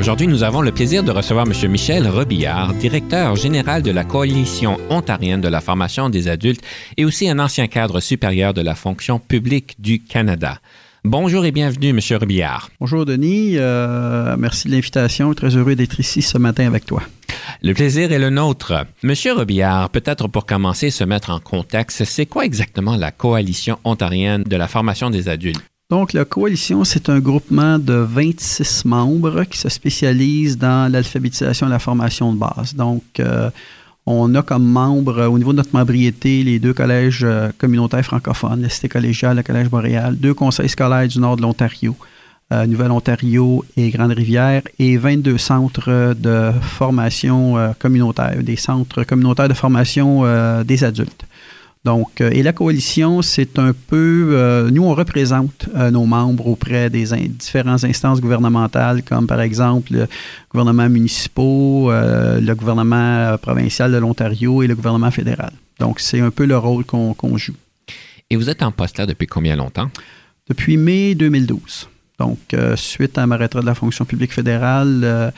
Aujourd'hui, nous avons le plaisir de recevoir M. Michel Robillard, directeur général de la Coalition ontarienne de la formation des adultes et aussi un ancien cadre supérieur de la fonction publique du Canada. Bonjour et bienvenue, M. Robillard. Bonjour, Denis. Euh, merci de l'invitation. Très heureux d'être ici ce matin avec toi. Le plaisir est le nôtre. Monsieur Robillard, peut-être pour commencer, se mettre en contexte, c'est quoi exactement la Coalition ontarienne de la formation des adultes? Donc, la coalition, c'est un groupement de 26 membres qui se spécialisent dans l'alphabétisation et la formation de base. Donc, euh, on a comme membres, euh, au niveau de notre membriété, les deux collèges euh, communautaires francophones, la Cité collégiale, le Collège boréal, deux conseils scolaires du nord de l'Ontario, Nouvelle-Ontario et Grande-Rivière, et 22 centres de formation communautaire, des centres communautaires de formation des adultes. Donc, euh, et la coalition, c'est un peu, euh, nous, on représente euh, nos membres auprès des différentes instances gouvernementales, comme par exemple le gouvernement municipal, le gouvernement provincial de l'Ontario et le gouvernement fédéral. Donc, c'est un peu le rôle qu'on joue. Et vous êtes en poste là depuis combien longtemps? Depuis mai 2012. Donc, suite à ma retraite de la fonction publique fédérale,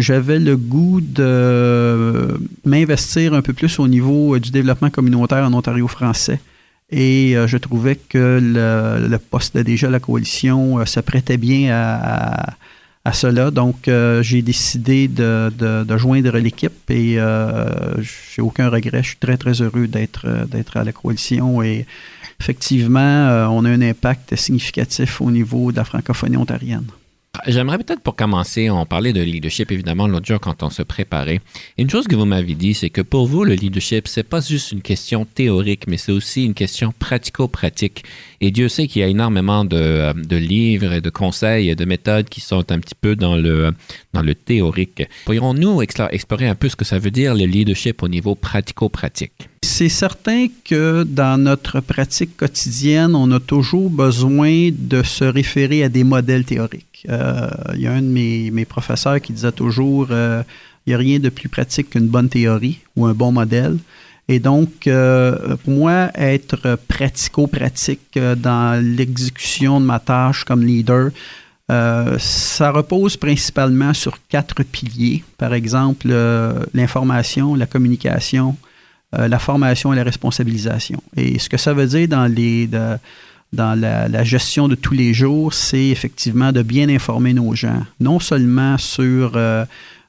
j'avais le goût de m'investir un peu plus au niveau euh, du développement communautaire en Ontario français. Et euh, je trouvais que le, poste de déjà la coalition euh, se prêtait bien à, cela. Donc, j'ai décidé de, joindre l'équipe et j'ai aucun regret. Je suis très, très heureux d'être à la coalition. Et effectivement, on a un impact significatif au niveau de la francophonie ontarienne. J'aimerais peut-être pour commencer, on parlait de leadership évidemment l'autre jour quand on se préparait. Une chose que vous m'avez dit, c'est que pour vous, le leadership, c'est pas juste une question théorique, mais c'est aussi une question pratico-pratique. Et Dieu sait qu'il y a énormément de, de, livres et de conseils et de méthodes qui sont un petit peu dans le, dans le théorique. Pourrions-nous explorer un peu ce que ça veut dire le leadership au niveau pratico-pratique? C'est certain que dans notre pratique quotidienne, on a toujours besoin de se référer à des modèles théoriques. Euh, il y a un de mes, professeurs qui disait toujours, euh, il n'y a rien de plus pratique qu'une bonne théorie ou un bon modèle. Et donc, euh, pour moi, être pratico-pratique dans l'exécution de ma tâche comme leader, ça repose principalement sur quatre piliers. Par exemple, l'information, la communication, la formation et la responsabilisation. Et ce que ça veut dire dans, les, dans la, gestion de tous les jours, c'est effectivement de bien informer nos gens, non seulement sur euh,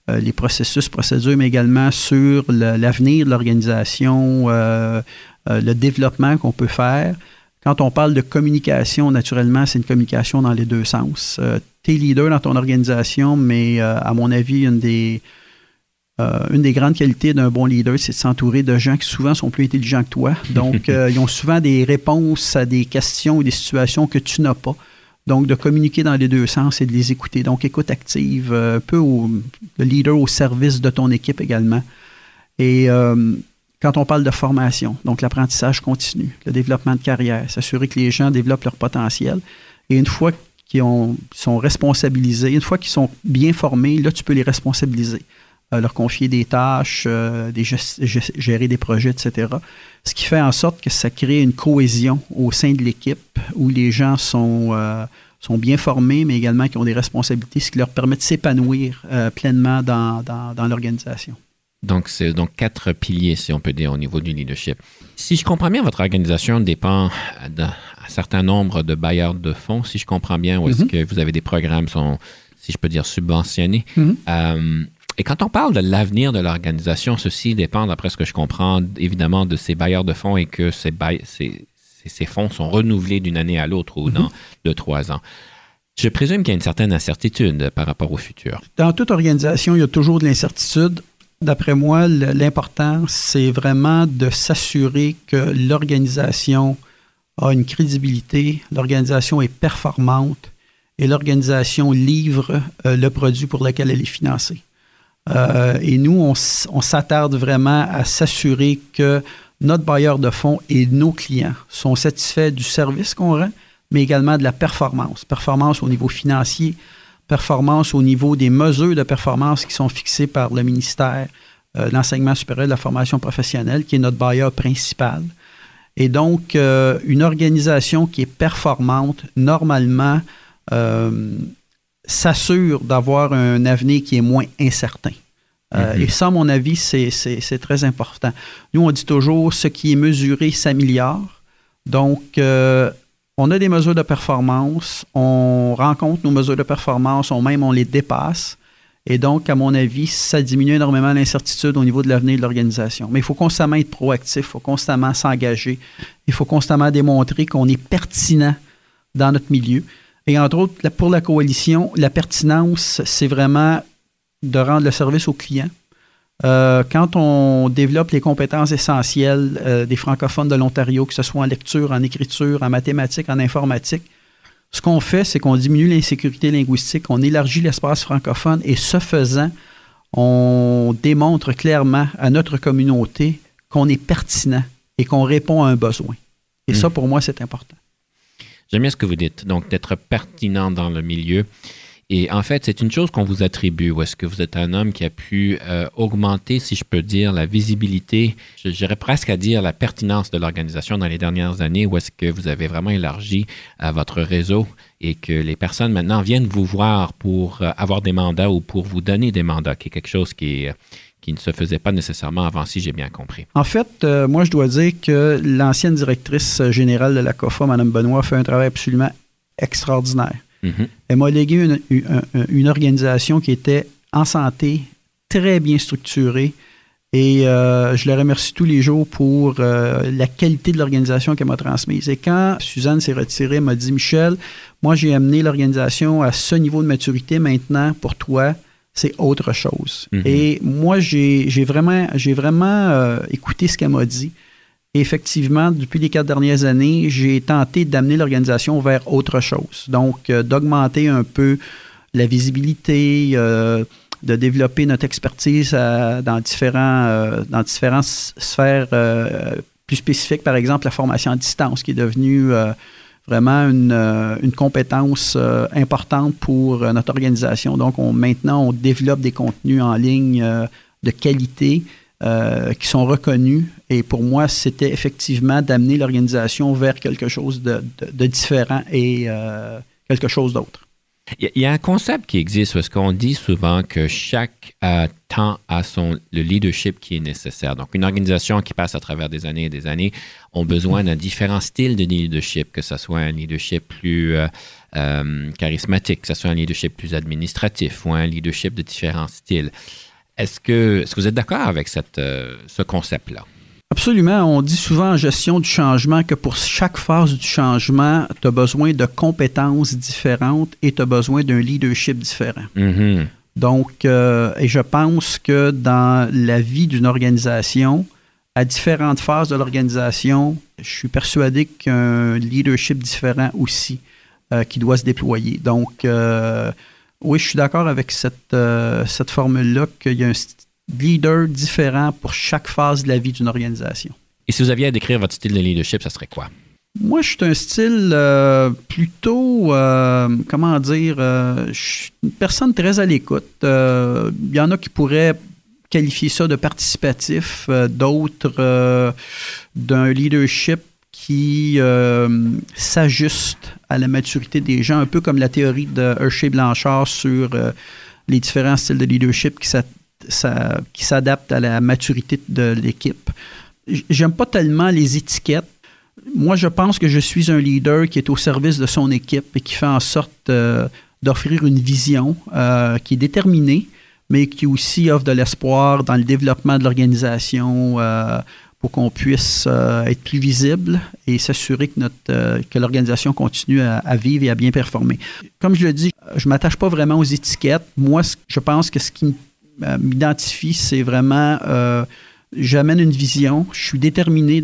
euh, les processus, procédures, mais également sur l'avenir de l'organisation, le développement qu'on peut faire. Quand on parle de communication, naturellement, c'est une communication dans les deux sens. tu es leader dans ton organisation, mais à mon avis, une des euh, une des grandes qualités d'un bon leader, c'est de s'entourer de gens qui souvent sont plus intelligents que toi. Donc, euh, ils ont souvent des réponses à des questions ou des situations que tu n'as pas. Donc, de communiquer dans les deux sens et de les écouter. Donc, écoute active, euh, un peu le leader au service de ton équipe également. Et quand on parle de formation, donc l'apprentissage continu, le développement de carrière, s'assurer que les gens développent leur potentiel. Et une fois qu'ils sont responsabilisés, une fois qu'ils sont bien formés, là, tu peux les responsabiliser. Euh, leur confier des tâches, euh, des gérer des projets, etc. Ce qui fait en sorte que ça crée une cohésion au sein de l'équipe où les gens sont, euh, sont bien formés, mais également qui ont des responsabilités, ce qui leur permet de s'épanouir pleinement dans, dans, l'organisation. Donc, c'est donc quatre piliers, si on peut dire, au niveau du leadership. Si je comprends bien, votre organisation dépend d'un certain nombre de bailleurs de fonds, si je comprends bien, ou est-ce mm-hmm. que vous avez des programmes sont, si je peux dire, subventionnés. Mm-hmm. Et quand on parle de l'avenir de l'organisation, ceci dépend, d'après ce que je comprends, évidemment de ces bailleurs de fonds et que ces, ces, fonds sont renouvelés d'une année à l'autre ou dans mhm. deux, trois ans. Je présume qu'il y a une certaine incertitude par rapport au futur. Dans toute organisation, il y a toujours de l'incertitude. D'après moi, l'important, c'est vraiment de s'assurer que l'organisation a une crédibilité, l'organisation est performante et l'organisation livre euh, le produit pour lequel elle est financée. Euh, et nous, on, s'attarde vraiment à s'assurer que notre bailleur de fonds et nos clients sont satisfaits du service qu'on rend, mais également de la performance. Performance au niveau financier, performance au niveau des mesures de performance qui sont fixées par le ministère euh, de l'Enseignement supérieur de la formation professionnelle, qui est notre bailleur principal. Et donc, euh, une organisation qui est performante, normalement, s'assure d'avoir un avenir qui est moins incertain. Euh, mhm. Et ça, à mon avis, c'est très important. Nous, on dit toujours, ce qui est mesuré s'améliore. Donc, euh, on a des mesures de performance, on rencontre nos mesures de performance, on même on les dépasse. Et donc, à mon avis, ça diminue énormément l'incertitude au niveau de l'avenir de l'organisation. Mais il faut constamment être proactif, il faut constamment s'engager, il faut constamment démontrer qu'on est pertinent dans notre milieu. Et entre autres, pour la coalition, la pertinence, c'est vraiment de rendre le service aux clients. Euh, quand on développe les compétences essentielles euh, des francophones de l'Ontario, que ce soit en lecture, en écriture, en mathématiques, en informatique, ce qu'on fait, c'est qu'on diminue l'insécurité linguistique, on élargit l'espace francophone et ce faisant, on démontre clairement à notre communauté qu'on est pertinent et qu'on répond à un besoin. Et ça, hmm. pour moi, c'est important. J'aime bien ce que vous dites, donc d'être pertinent dans le milieu. Et en fait, c'est une chose qu'on vous attribue, ou est-ce que vous êtes un homme qui a pu euh, augmenter, si je peux dire, la visibilité, j'irais presque à dire la pertinence de l'organisation dans les dernières années, ou est-ce que vous avez vraiment élargi euh, votre réseau et que les personnes maintenant viennent vous voir pour euh, avoir des mandats ou pour vous donner des mandats, qui est quelque chose qui qui ne se faisait pas nécessairement avant, si j'ai bien compris. En fait, moi, je dois dire que l'ancienne directrice générale de la COFA, Mme Benoît, fait un travail absolument extraordinaire. Elle m'a légué une, organisation qui était en santé, très bien structurée. Et euh, je la remercie tous les jours pour euh, la qualité de l'organisation qu'elle m'a transmise. Et quand Suzanne s'est retirée, elle m'a dit Michel, moi j'ai amené l'organisation à ce niveau de maturité. Maintenant, pour toi, c'est autre chose. Mhm. Et moi, j'ai vraiment, vraiment euh, écouté ce qu'elle m'a dit effectivement, depuis les quatre dernières années, j'ai tenté d'amener l'organisation vers autre chose. Donc, euh, d'augmenter un peu la visibilité, euh, de développer notre expertise euh, dans, différents, dans différentes sphères plus spécifiques, par exemple la formation à distance, qui est devenue vraiment une, compétence importante pour notre organisation. Donc, on, maintenant, on développe des contenus en ligne de qualité euh, qui sont reconnus. Et pour moi, c'était effectivement d'amener l'organisation vers quelque chose de, différent et euh, quelque chose d'autre. Il y a un concept qui existe parce qu'on dit souvent que chaque euh, temps a son, le leadership qui est nécessaire. Donc, une organisation qui passe à travers des années et des années ont besoin d'un différent style de leadership, que ce soit un leadership plus charismatique, que ce soit un leadership plus administratif ou un leadership de différents styles. Est-ce que, vous êtes d'accord avec cette, euh, ce concept-là? Absolument. On dit souvent en gestion du changement que pour chaque phase du changement, tu as besoin de compétences différentes et tu as besoin d'un leadership différent. Mm-hmm. Donc, euh, et je pense que dans la vie d'une organisation, à différentes phases de l'organisation, je suis persuadé qu'un leadership différent aussi euh, qui doit se déployer. Donc, oui, je suis d'accord avec cette, euh, cette formule-là, qu'il y a un leader différent pour chaque phase de la vie d'une organisation. Et si vous aviez à décrire votre style de leadership, ça serait quoi? Moi, je suis un style euh, plutôt, euh, comment dire, je suis une personne très à l'écoute. Il y en a qui pourraient qualifier ça de participatif, d'autres d'un leadership qui s'ajuste à la maturité des gens, un peu comme la théorie de Hershey Blanchard sur euh, les différents styles de leadership qui s'adaptent à la maturité de l'équipe. J'aime pas tellement les étiquettes. Moi, je pense que je suis un leader qui est au service de son équipe et qui fait en sorte euh, d'offrir une vision qui est déterminée, mais qui aussi offre de l'espoir dans le développement de l'organisation, pour qu'on puisse euh, être plus visible et s'assurer que, euh, que l'organisation continue à, vivre et à bien performer. Comme je le dis, je ne m'attache pas vraiment aux étiquettes. Moi, je pense que ce qui euh, m'identifie, c'est vraiment j'amène une vision, je suis déterminé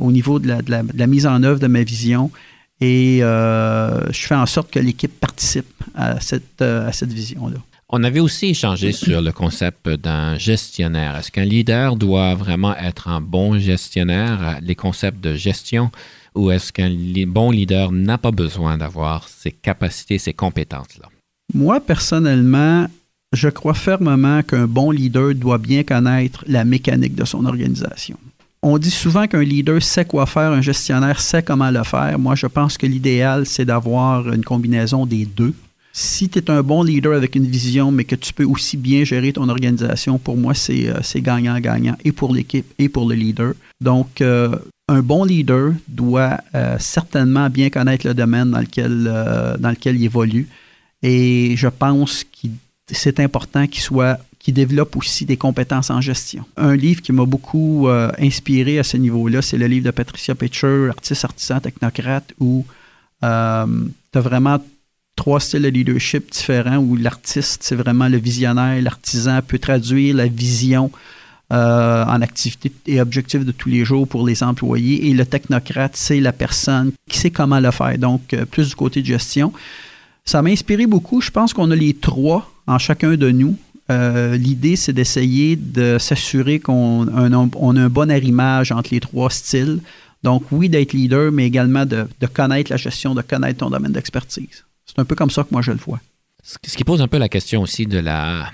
au niveau de la, mise en œuvre de ma vision et je fais en sorte que l'équipe participe à cette, à cette vision-là. On avait aussi échangé sur le concept d'un gestionnaire. Est-ce qu'un leader doit vraiment être un bon gestionnaire, les concepts de gestion, ou est-ce qu'un bon leader n'a pas besoin d'avoir ces capacités, ces compétences-là? Moi, personnellement, je crois fermement qu'un bon leader doit bien connaître la mécanique de son organisation. On dit souvent qu'un leader sait quoi faire, un gestionnaire sait comment le faire. Moi, je pense que l'idéal, c'est d'avoir une combinaison des deux. Si tu es un bon leader avec une vision, mais que tu peux aussi bien gérer ton organisation, pour moi, c'est euh, gagnant-gagnant et pour l'équipe et pour le leader. Donc, euh, un bon leader doit euh, certainement bien connaître le domaine dans lequel, il évolue. Et je pense que c'est important qu'il soit développe aussi des compétences en gestion. Un livre qui m'a beaucoup euh, inspiré à ce niveau-là, c'est le livre de Patricia Pitcher, Artiste, artisan, technocrate, où euh, tu as vraiment trois styles de leadership différents, où l'artiste, c'est vraiment le visionnaire, l'artisan peut traduire la vision euh, en activité et objectifs de tous les jours pour les employés, et le technocrate, c'est la personne qui sait comment le faire, donc plus du côté de gestion. Ça m'a inspiré beaucoup. Je pense qu'on a les trois en chacun de nous. Euh, l'idée, c'est d'essayer de s'assurer qu'on a un bon arrimage entre les trois styles. Donc, oui, d'être leader, mais également de, connaître la gestion, de connaître ton domaine d'expertise. C'est un peu comme ça que moi je le vois. Ce qui pose un peu la question aussi de la,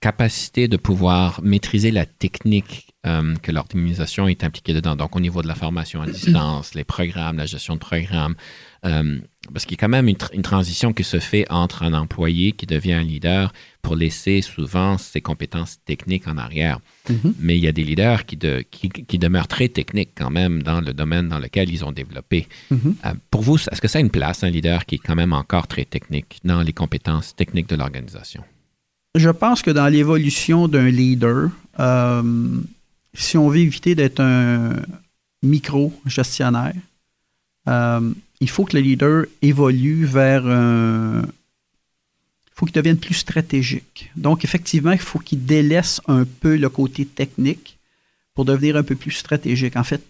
capacité de pouvoir maîtriser la technique euh, que l'organisation est impliquée dedans. Donc, au niveau de la formation à distance, les programmes, la gestion de programmes, euh, parce qu'il y a quand même une, transition qui se fait entre un employé qui devient un leader pour laisser souvent ses compétences techniques en arrière. Mm-hmm. Mais il y a des leaders qui, qui, demeurent très techniques quand même dans le domaine dans lequel ils ont développé. Mm-hmm. Euh, pour vous, est-ce que ça a une place, un leader qui est quand même encore très technique dans les compétences techniques de l'organisation? Je pense que dans l'évolution d'un leader, euh, si on veut éviter d'être un micro-gestionnaire, euh, il faut que le leader évolue vers un. Il faut qu'il devienne plus stratégique. Donc, effectivement, il faut qu'il délaisse un peu le côté technique pour devenir un peu plus stratégique. En fait,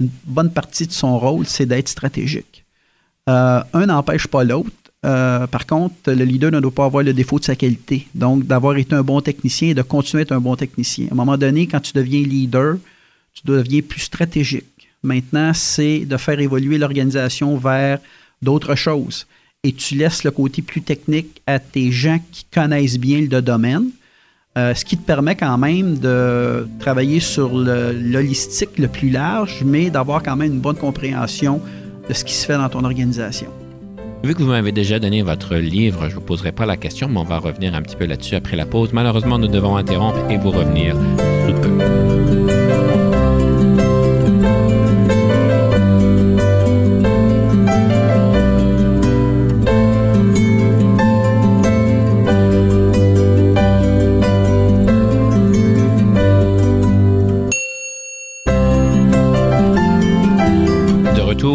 une bonne partie de son rôle, c'est d'être stratégique. Euh, un n'empêche pas l'autre. Euh, par contre, le leader ne doit pas avoir le défaut de sa qualité. Donc, d'avoir été un bon technicien et de continuer à être un bon technicien. À un moment donné, quand tu deviens leader, tu deviens plus stratégique. Maintenant, c'est de faire évoluer l'organisation vers d'autres choses. Et tu laisses le côté plus technique à tes gens qui connaissent bien le domaine, euh, ce qui te permet quand même de travailler sur l'holistique le, plus large, mais d'avoir quand même une bonne compréhension de ce qui se fait dans ton organisation. Vu que vous m'avez déjà donné votre livre, je ne vous poserai pas la question, mais on va revenir un petit peu là-dessus après la pause. Malheureusement, nous devons interrompre et vous revenir sous peu.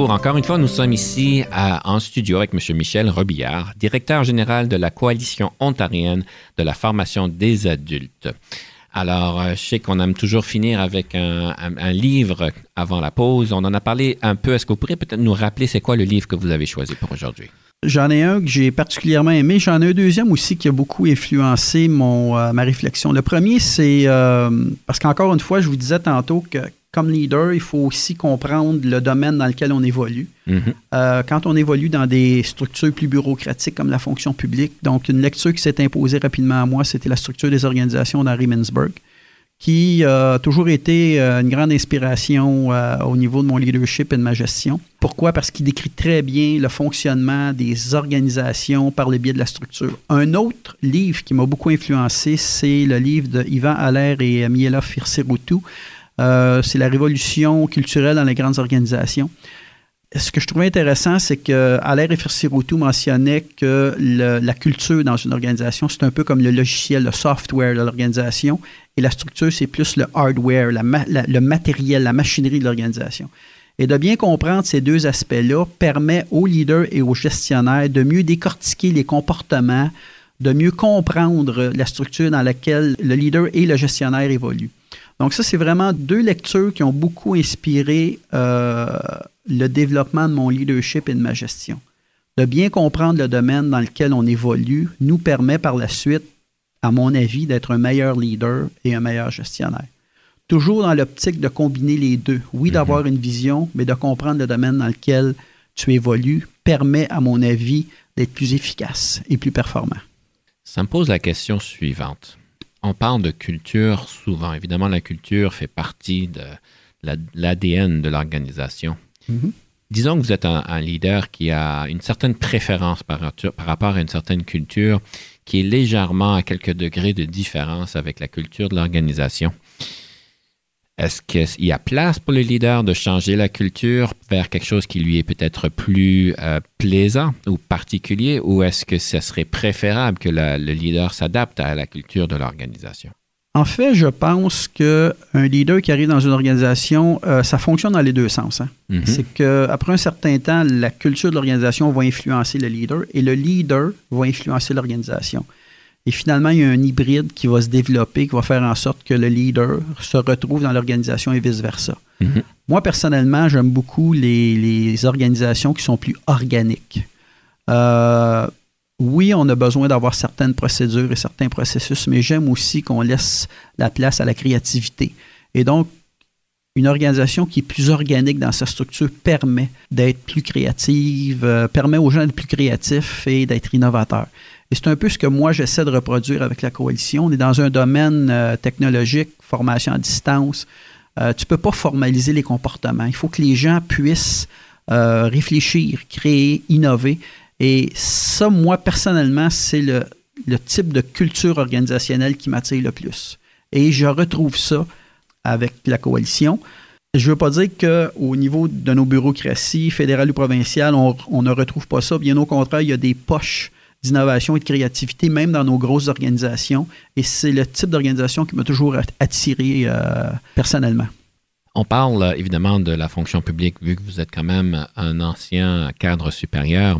Encore une fois, nous sommes ici en studio avec M. Michel Robillard, directeur général de la Coalition ontarienne de la formation des adultes. Alors, euh, je sais qu'on aime toujours finir avec un, livre avant la pause. On en a parlé un peu. Est-ce que vous pourriez peut-être nous rappeler c'est quoi le livre que vous avez choisi pour aujourd'hui? J'en ai un que j'ai particulièrement aimé. J'en ai un deuxième aussi qui a beaucoup influencé mon, euh, ma réflexion. Le premier, c'est euh, parce qu'encore une fois, je vous disais tantôt que comme leader, il faut aussi comprendre le domaine dans lequel on évolue. Mhm. Euh, quand on évolue dans des structures plus bureaucratiques comme la fonction publique, donc une lecture qui s'est imposée rapidement à moi, c'était la structure des organisations d'Henry Mintzberg, qui a toujours été euh, une grande inspiration euh, au niveau de mon leadership et de ma gestion. Pourquoi? Parce qu'il décrit très bien le fonctionnement des organisations par le biais de la structure. Un autre livre qui m'a beaucoup influencé, c'est le livre de Ivan Allaire et Miela Firsiroutou, euh, c'est la révolution culturelle dans les grandes organisations. Ce que je trouvais intéressant, c'est que Alain Siroutou mentionnait que la culture dans une organisation, c'est un peu comme le logiciel, le software de l'organisation, et la structure, c'est plus le hardware, le matériel, la machinerie de l'organisation. Et de bien comprendre ces deux aspects-là permet aux leaders et aux gestionnaires de mieux décortiquer les comportements, de mieux comprendre la structure dans laquelle le leader et le gestionnaire évoluent. Donc ça, c'est vraiment deux lectures qui ont beaucoup inspiré euh, le développement de mon leadership et de ma gestion. de bien comprendre le domaine dans lequel on évolue nous permet par la suite, à mon avis, d'être un meilleur leader et un meilleur gestionnaire. Toujours dans l'optique de combiner les deux. Oui, d'avoir une vision, mais de comprendre le domaine dans lequel tu évolues permet, à mon avis, d'être plus efficace et plus performant. Ça me pose la question suivante. On parle de culture souvent. Évidemment, la culture fait partie de l'ADN de l'organisation. Mm-hmm. Disons que vous êtes un, leader qui a une certaine préférence par, par, rapport à une certaine culture qui est légèrement à quelques degrés de différence avec la culture de l'organisation. Est-ce qu'il y a place pour le leader de changer la culture vers quelque chose qui lui est peut-être plus euh, plaisant ou particulier ou est-ce que ce serait préférable que le leader s'adapte à la culture de l'organisation? En fait, je pense qu'un leader qui arrive dans une organisation, euh, ça fonctionne dans les deux sens. Hein. Mm-hmm. C'est qu'après un certain temps, la culture de l'organisation va influencer le leader et le leader va influencer l'organisation. Et finalement, il y a un hybride qui va se développer, qui va faire en sorte que le leader se retrouve dans l'organisation et vice-versa. Mhm. Moi, personnellement, j'aime beaucoup les, organisations qui sont plus organiques. Euh, oui, on a besoin d'avoir certaines procédures et certains processus, mais j'aime aussi qu'on laisse la place à la créativité. Et donc, une organisation qui est plus organique dans sa structure permet d'être plus créative, euh, permet aux gens d'être plus créatifs et d'être innovateurs. Et c'est un peu ce que moi, j'essaie de reproduire avec la coalition. On est dans un domaine euh, technologique, formation à distance. Euh, tu ne peux pas formaliser les comportements. Il faut que les gens puissent euh, réfléchir, créer, innover. Et ça, moi, personnellement, c'est le, type de culture organisationnelle qui m'attire le plus. Et je retrouve ça avec la coalition. Je ne veux pas dire qu'au niveau de nos bureaucraties fédérales ou provinciales, on, on, ne retrouve pas ça. Bien au contraire, il y a des poches d'innovation et de créativité, même dans nos grosses organisations. Et c'est le type d'organisation qui m'a toujours attiré euh, personnellement. On parle euh, évidemment de la fonction publique, vu que vous êtes quand même un ancien cadre supérieur.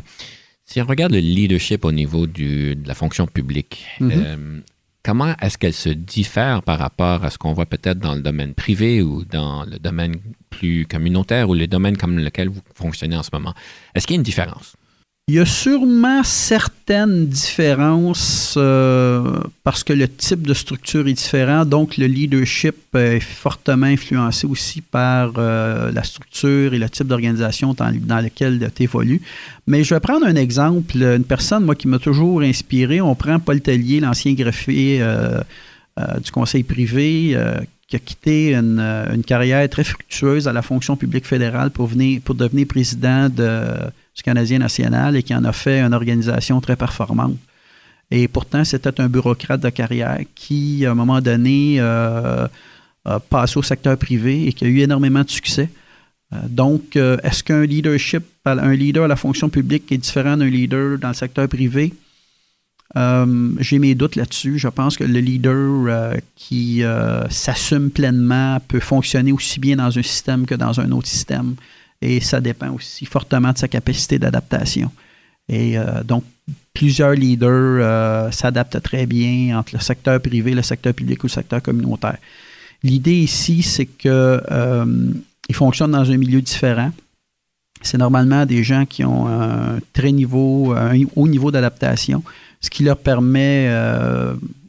Si on regarde le leadership au niveau du, de la fonction publique, mm-hmm. euh, comment est-ce qu'elle se diffère par rapport à ce qu'on voit peut-être dans le domaine privé ou dans le domaine plus communautaire ou les domaines comme lequel vous fonctionnez en ce moment? Est-ce qu'il y a une différence? Il y a sûrement certaines différences euh, parce que le type de structure est différent, donc le leadership est fortement influencé aussi par euh, la structure et le type d'organisation dans, lequel tu évolues. Mais je vais prendre un exemple, une personne, moi, qui m'a toujours inspiré. On prend Paul Tellier, l'ancien greffier euh, du conseil privé, qui a quitté une, carrière très fructueuse à la fonction publique fédérale pour, pour devenir président de Canadien national et qui en a fait une organisation très performante. Et pourtant, c'était un bureaucrate de carrière qui, à un moment donné, euh, a passé au secteur privé et qui a eu énormément de succès. Euh, donc, euh, est-ce qu'un leadership, un leader à la fonction publique est différent d'un leader dans le secteur privé? J'ai mes doutes là-dessus. Je pense que le leader qui s'assume pleinement peut fonctionner aussi bien dans un système que dans un autre système et ça dépend aussi fortement de sa capacité d'adaptation. Et euh, donc, plusieurs leaders euh, s'adaptent très bien entre le secteur privé, le secteur public ou le secteur communautaire. L'idée ici, c'est qu'ils euh, fonctionnent dans un milieu différent. C'est normalement des gens qui ont un très niveau, un haut niveau d'adaptation, ce qui leur permet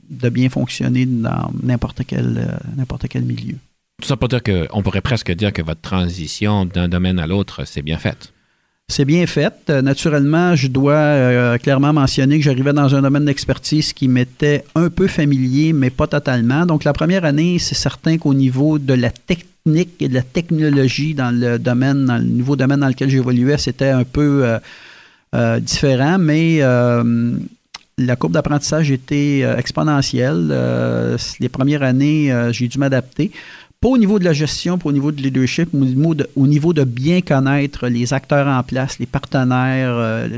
de bien fonctionner dans n'importe quel, n'importe quel milieu. Tout ça pour dire qu'on pourrait presque dire que votre transition d'un domaine à l'autre, c'est bien fait. C'est bien fait. Euh, naturellement, je dois euh, clairement mentionner que j'arrivais dans un domaine d'expertise qui m'était un peu familier, mais pas totalement. Donc, la première année, c'est certain qu'au niveau de la technique et de la technologie dans le domaine, dans le nouveau domaine dans lequel j'évoluais, c'était un peu euh, différent, mais la courbe d'apprentissage était exponentielle. les premières années, j'ai dû m'adapter pas au niveau de la gestion, pas au niveau de leadership, mais au niveau de, bien connaître les acteurs en place, les partenaires, euh,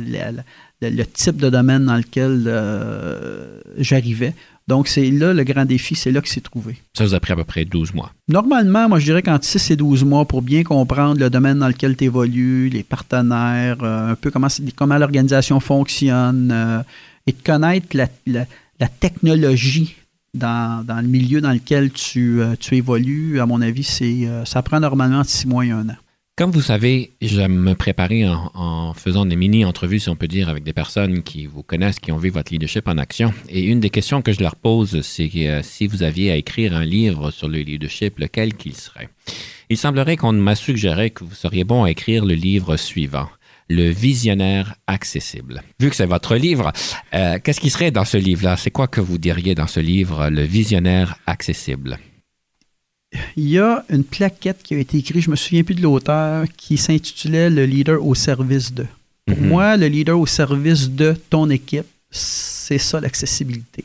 le, type de domaine dans lequel euh, j'arrivais. Donc, c'est là le grand défi, c'est là que c'est trouvé. Ça vous a pris à peu près 12 mois. Normalement, moi, je dirais qu'entre 6 et 12 mois pour bien comprendre le domaine dans lequel tu évolues, les partenaires, euh, un peu comment, comment l'organisation fonctionne et de connaître la, la technologie dans, le milieu dans lequel tu, euh, évolues, à mon avis, euh, ça prend normalement six mois et un an. Comme vous savez, j'aime me préparer en, faisant des mini-entrevues, si on peut dire, avec des personnes qui vous connaissent, qui ont vu votre leadership en action. Et une des questions que je leur pose, c'est euh, si vous aviez à écrire un livre sur le leadership, lequel qu'il serait? Il semblerait qu'on m'a suggéré que vous seriez bon à écrire le livre suivant. Le visionnaire accessible. Vu que c'est votre livre, euh, qu'est-ce qui serait dans ce livre-là? C'est quoi que vous diriez dans ce livre, Le visionnaire accessible? il y a une plaquette qui a été écrite, je me souviens plus de l'auteur, qui s'intitulait Le leader au service de. Pour mhm. moi, le leader au service de ton équipe, c'est ça l'accessibilité.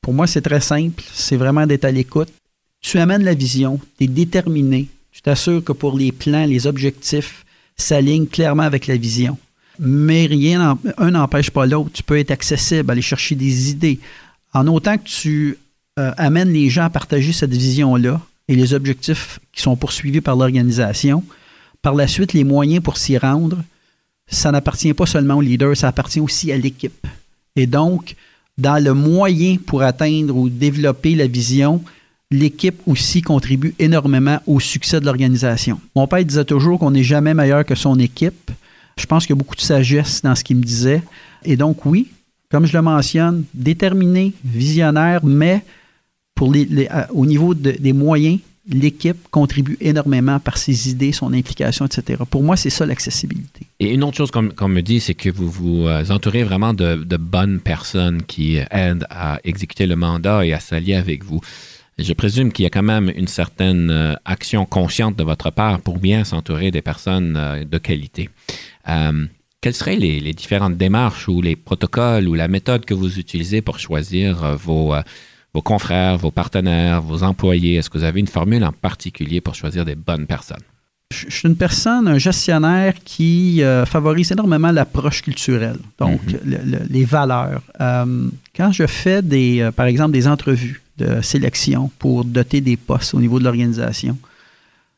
Pour moi, c'est très simple. C'est vraiment d'être à l'écoute. Tu amènes la vision, tu es déterminé. Tu t'assures que pour les plans, les objectifs s'alignent clairement avec la vision. Mais rien, un n'empêche pas l'autre. Tu peux être accessible, aller chercher des idées. En autant que tu euh, amènes les gens à partager cette vision-là, et les objectifs qui sont poursuivis par l'organisation. Par la suite, les moyens pour s'y rendre, ça n'appartient pas seulement au leader, ça appartient aussi à l'équipe. Et donc, dans le moyen pour atteindre ou développer la vision, l'équipe aussi contribue énormément au succès de l'organisation. Mon père disait toujours qu'on n'est jamais meilleur que son équipe. Je pense qu'il y a beaucoup de sagesse dans ce qu'il me disait. Et donc, oui, comme je le mentionne, déterminé, visionnaire, mais pour les, au niveau des moyens, l'équipe contribue énormément par ses idées, son implication, etc. Pour moi, c'est ça l'accessibilité. Et une autre chose qu'on me dit, c'est que vous vous euh, entourez vraiment de, bonnes personnes qui aident à exécuter le mandat et à s'allier avec vous. Je présume qu'il y a quand même une certaine euh, action consciente de votre part pour bien s'entourer des personnes euh, de qualité. quelles seraient les, les, différentes démarches ou les protocoles ou la méthode que vous utilisez pour choisir vos vos confrères, vos partenaires, vos employés? Est-ce que vous avez une formule en particulier pour choisir des bonnes personnes? Je suis une personne, un gestionnaire qui euh, favorise énormément l'approche culturelle, donc mhm. les valeurs. Euh, quand je fais des, euh, par exemple, des entrevues de sélection pour doter des postes au niveau de l'organisation,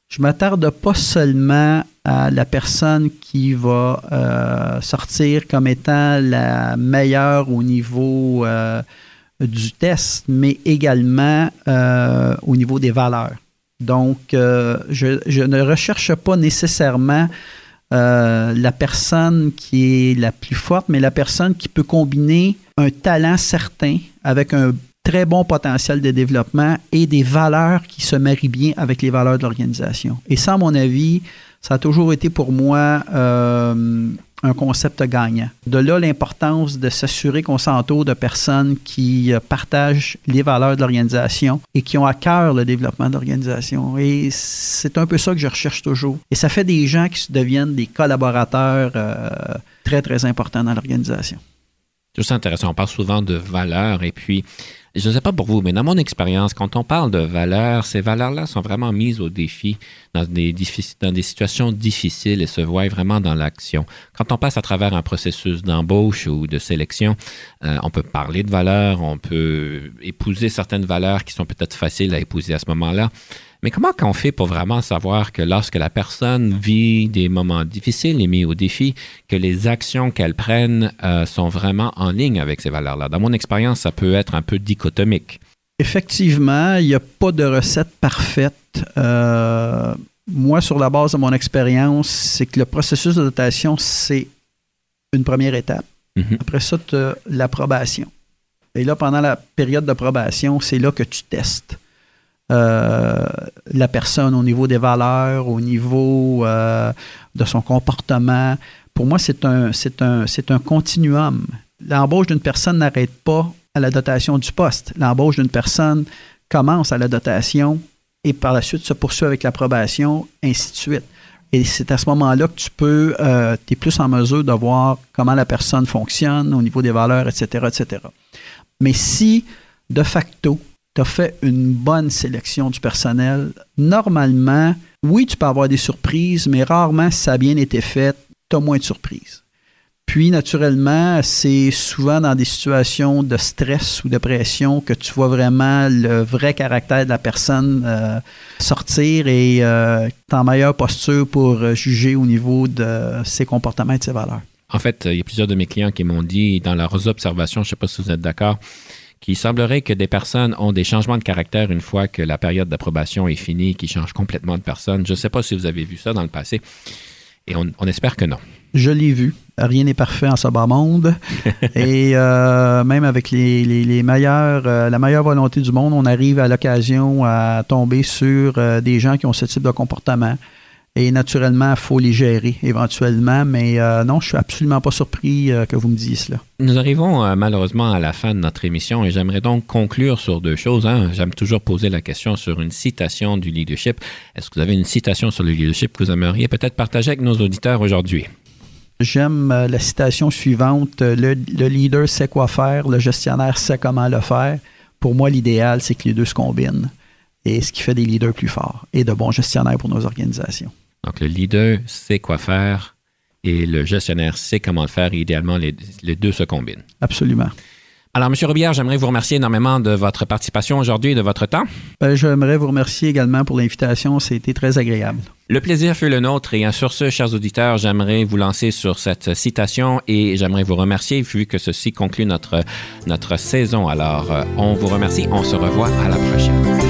je m'attarde pas seulement à la personne qui va sortir comme étant la meilleure au niveau du test, mais également euh, au niveau des valeurs. Donc, euh, je, ne recherche pas nécessairement euh, la personne qui est la plus forte, mais la personne qui peut combiner un talent certain avec un très bon potentiel de développement et des valeurs qui se marient bien avec les valeurs de l'organisation. Et ça, à mon avis, ça a toujours été pour moi un concept gagnant. De là l'importance de s'assurer qu'on s'entoure de personnes qui euh, partagent les valeurs de l'organisation et qui ont à cœur le développement de l'organisation. Et c'est un peu ça que je recherche toujours. Et ça fait des gens qui deviennent des collaborateurs euh, très, très importants dans l'organisation. C'est intéressant. On parle souvent de valeurs et puis je ne sais pas pour vous, mais dans mon expérience, quand on parle de valeurs, ces valeurs-là sont vraiment mises au défi dans des, situations difficiles et se voient vraiment dans l'action. Quand on passe à travers un processus d'embauche ou de sélection, euh, on peut parler de valeurs, on peut épouser certaines valeurs qui sont peut-être faciles à épouser à ce moment-là. Mais comment on fait pour vraiment savoir que lorsque la personne vit des moments difficiles et mis au défi, que les actions qu'elle prenne euh, sont vraiment en ligne avec ces valeurs-là? Dans mon expérience, ça peut être un peu dichotomique. Effectivement, il n'y a pas de recette parfaite. Euh, moi, sur la base de mon expérience, c'est que le processus de dotation, c'est une première étape. Mm-hmm. Après ça, tu as l'approbation. Et là, pendant la période d'approbation, c'est là que tu testes. Euh, la personne au niveau des valeurs, au niveau euh, de son comportement. Pour moi, c'est un, continuum. L'embauche d'une personne n'arrête pas à la dotation du poste. L'embauche d'une personne commence à la dotation et par la suite se poursuit avec l'approbation, ainsi de suite. Et c'est à ce moment-là que tu peux, euh, es plus en mesure de voir comment la personne fonctionne au niveau des valeurs, etc., etc. Mais si, de facto, tu as fait une bonne sélection du personnel, normalement, oui, tu peux avoir des surprises, mais rarement, si ça a bien été fait, tu as moins de surprises. Puis, naturellement, c'est souvent dans des situations de stress ou de pression que tu vois vraiment le vrai caractère de la personne euh, sortir et euh, tu en meilleure posture pour juger au niveau de ses comportements et de ses valeurs. En fait, il y a plusieurs de mes clients qui m'ont dit dans leurs observations, je ne sais pas si vous êtes d'accord, qu'il semblerait que des personnes ont des changements de caractère une fois que la période d'approbation est finie, qui changent complètement de personne. Je ne sais pas si vous avez vu ça dans le passé. Et on, espère que non. Je l'ai vu. Rien n'est parfait en ce bas monde. Et euh, même avec les, meilleurs, euh, la meilleure volonté du monde, on arrive à l'occasion à tomber sur euh, des gens qui ont ce type de comportement. Et naturellement, il faut les gérer éventuellement. Mais euh, non, je suis absolument pas surpris euh, que vous me disiez cela. Nous arrivons euh, malheureusement à la fin de notre émission et j'aimerais donc conclure sur deux choses. Hein. J'aime toujours poser la question sur une citation du leadership. Est-ce que vous avez une citation sur le leadership que vous aimeriez peut-être partager avec nos auditeurs aujourd'hui? J'aime la citation suivante. Le, le leader sait quoi faire, le gestionnaire sait comment le faire. Pour moi, l'idéal, c'est que les deux se combinent et ce qui fait des leaders plus forts et de bons gestionnaires pour nos organisations. Donc, le leader sait quoi faire et le gestionnaire sait comment le faire. idéalement, les, deux se combinent. Absolument. Alors, M. Robillard, j'aimerais vous remercier énormément de votre participation aujourd'hui et de votre temps. Ben, j'aimerais vous remercier également pour l'invitation. C'était très agréable. Le plaisir fut le nôtre. Et sur ce, chers auditeurs, j'aimerais vous lancer sur cette citation et j'aimerais vous remercier vu que ceci conclut notre, notre saison. Alors, euh, on vous remercie. On se revoit à la prochaine.